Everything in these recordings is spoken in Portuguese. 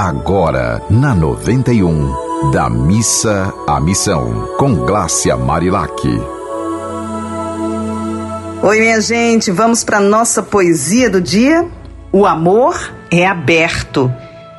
Agora, na 91, da missa à missão, com Glácia Marilac. Oi, minha gente, vamos para nossa poesia do dia? O amor é aberto.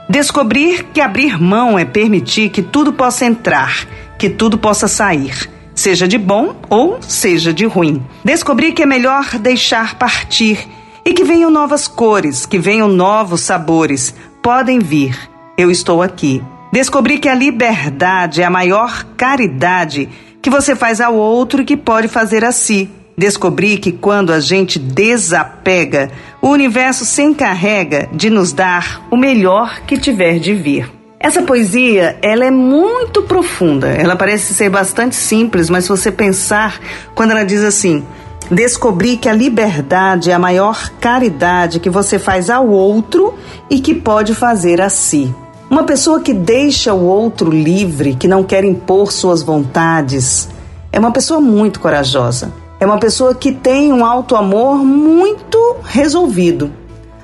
Descobrir que abrir mão é permitir que tudo possa entrar, que tudo possa sair, seja de bom ou seja de ruim. Descobrir que é melhor deixar partir e que venham novas cores, que venham novos sabores, podem vir. Eu estou aqui. Descobri que a liberdade é a maior caridade que você faz ao outro e que pode fazer a si. Descobri que quando a gente desapega, o universo se encarrega de nos dar o melhor que tiver de vir. Essa poesia, ela é muito profunda. Ela parece ser bastante simples, mas se você pensar, quando ela diz assim: Descobri que a liberdade é a maior caridade que você faz ao outro e que pode fazer a si. Uma pessoa que deixa o outro livre, que não quer impor suas vontades, é uma pessoa muito corajosa. É uma pessoa que tem um alto amor muito resolvido.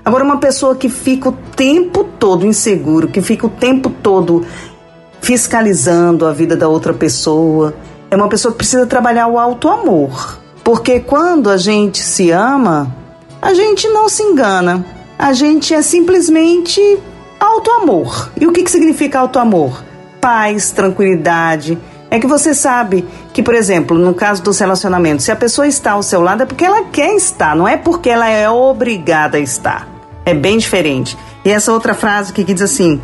Agora, uma pessoa que fica o tempo todo inseguro, que fica o tempo todo fiscalizando a vida da outra pessoa, é uma pessoa que precisa trabalhar o alto amor. Porque quando a gente se ama, a gente não se engana. A gente é simplesmente auto-amor. E o que, que significa auto-amor? Paz, tranquilidade. É que você sabe que, por exemplo, no caso dos relacionamentos, se a pessoa está ao seu lado é porque ela quer estar, não é porque ela é obrigada a estar. É bem diferente. E essa outra frase que diz assim: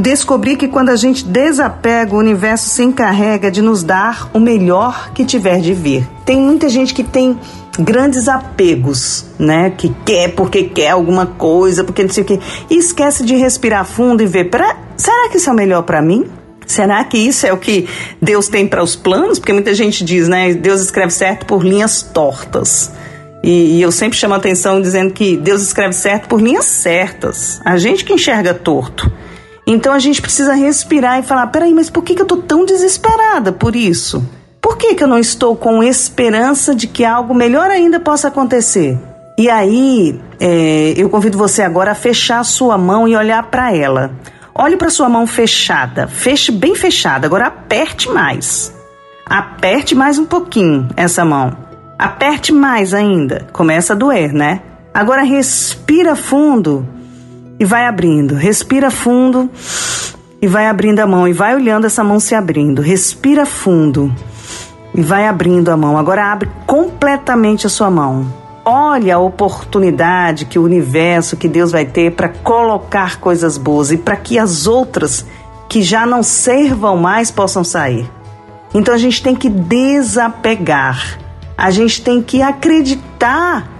descobri que quando a gente desapega, o universo se encarrega de nos dar o melhor que tiver de vir. Tem muita gente que tem grandes apegos, né? Que quer porque quer alguma coisa, porque não sei o quê. E esquece de respirar fundo e ver: pra, será que isso é o melhor para mim? Será que isso é o que Deus tem para os planos? Porque muita gente diz, né? Deus escreve certo por linhas tortas. E, e, eu sempre chamo a atenção dizendo que Deus escreve certo por linhas certas. A gente que enxerga torto. Então a gente precisa respirar e falar: peraí, mas por que, que eu estou tão desesperada por isso? Por que, que eu não estou com esperança de que algo melhor ainda possa acontecer? E aí, é, eu convido você agora a fechar a sua mão e olhar para ela. Olhe para sua mão fechada, feche bem fechada. Agora aperte mais. Aperte mais um pouquinho essa mão. Aperte mais ainda. Começa a doer, né? Agora respira fundo e vai abrindo. Respira fundo e vai abrindo a mão e vai olhando essa mão se abrindo. Respira fundo e vai abrindo a mão. Agora abre completamente a sua mão. Olha a oportunidade que o universo, que Deus vai ter para colocar coisas boas e para que as outras que já não servam mais possam sair. Então a gente tem que desapegar a gente tem que acreditar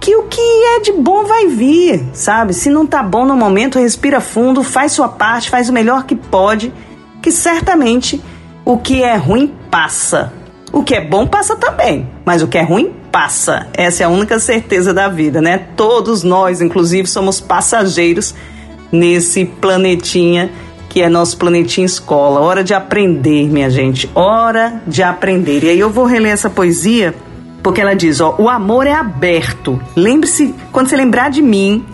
que o que é de bom vai vir, sabe? Se não tá bom no momento, respira fundo, faz sua parte, faz o melhor que pode, que certamente o que é ruim passa. O que é bom passa também, mas o que é ruim passa. Essa é a única certeza da vida, né? Todos nós, inclusive, somos passageiros nesse planetinha que é nosso planetinha escola. Hora de aprender, minha gente. Hora de aprender. E aí eu vou reler essa poesia porque ela diz, ó, o amor é aberto. Lembre-se, quando você lembrar de mim,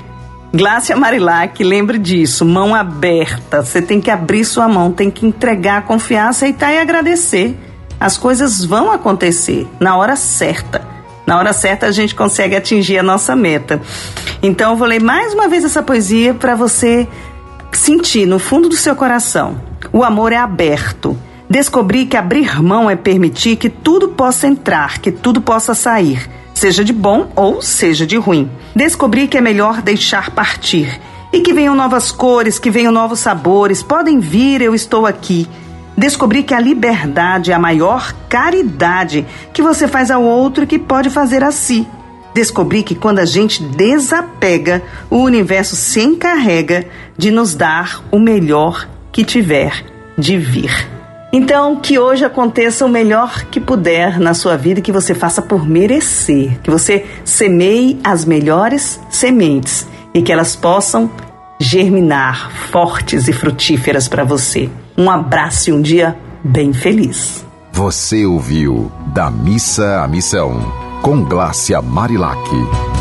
Glácia Marilac, lembre disso, mão aberta. Você tem que abrir sua mão, tem que entregar, confiar, aceitar e agradecer. As coisas vão acontecer na hora certa. Na hora certa a gente consegue atingir a nossa meta. Então eu vou ler mais uma vez essa poesia para você sentir no fundo do seu coração. O amor é aberto. Descobri que abrir mão é permitir que tudo possa entrar, que tudo possa sair, seja de bom ou seja de ruim. Descobri que é melhor deixar partir e que venham novas cores, que venham novos sabores. Podem vir, eu estou aqui. Descobri que a liberdade é a maior caridade que você faz ao outro e que pode fazer a si. Descobri que quando a gente desapega, o universo se encarrega de nos dar o melhor que tiver de vir. Então, que hoje aconteça o melhor que puder na sua vida, que você faça por merecer, que você semeie as melhores sementes e que elas possam germinar fortes e frutíferas para você. Um abraço e um dia bem feliz. Você ouviu Da Missa à Missão com Glácia Marilac.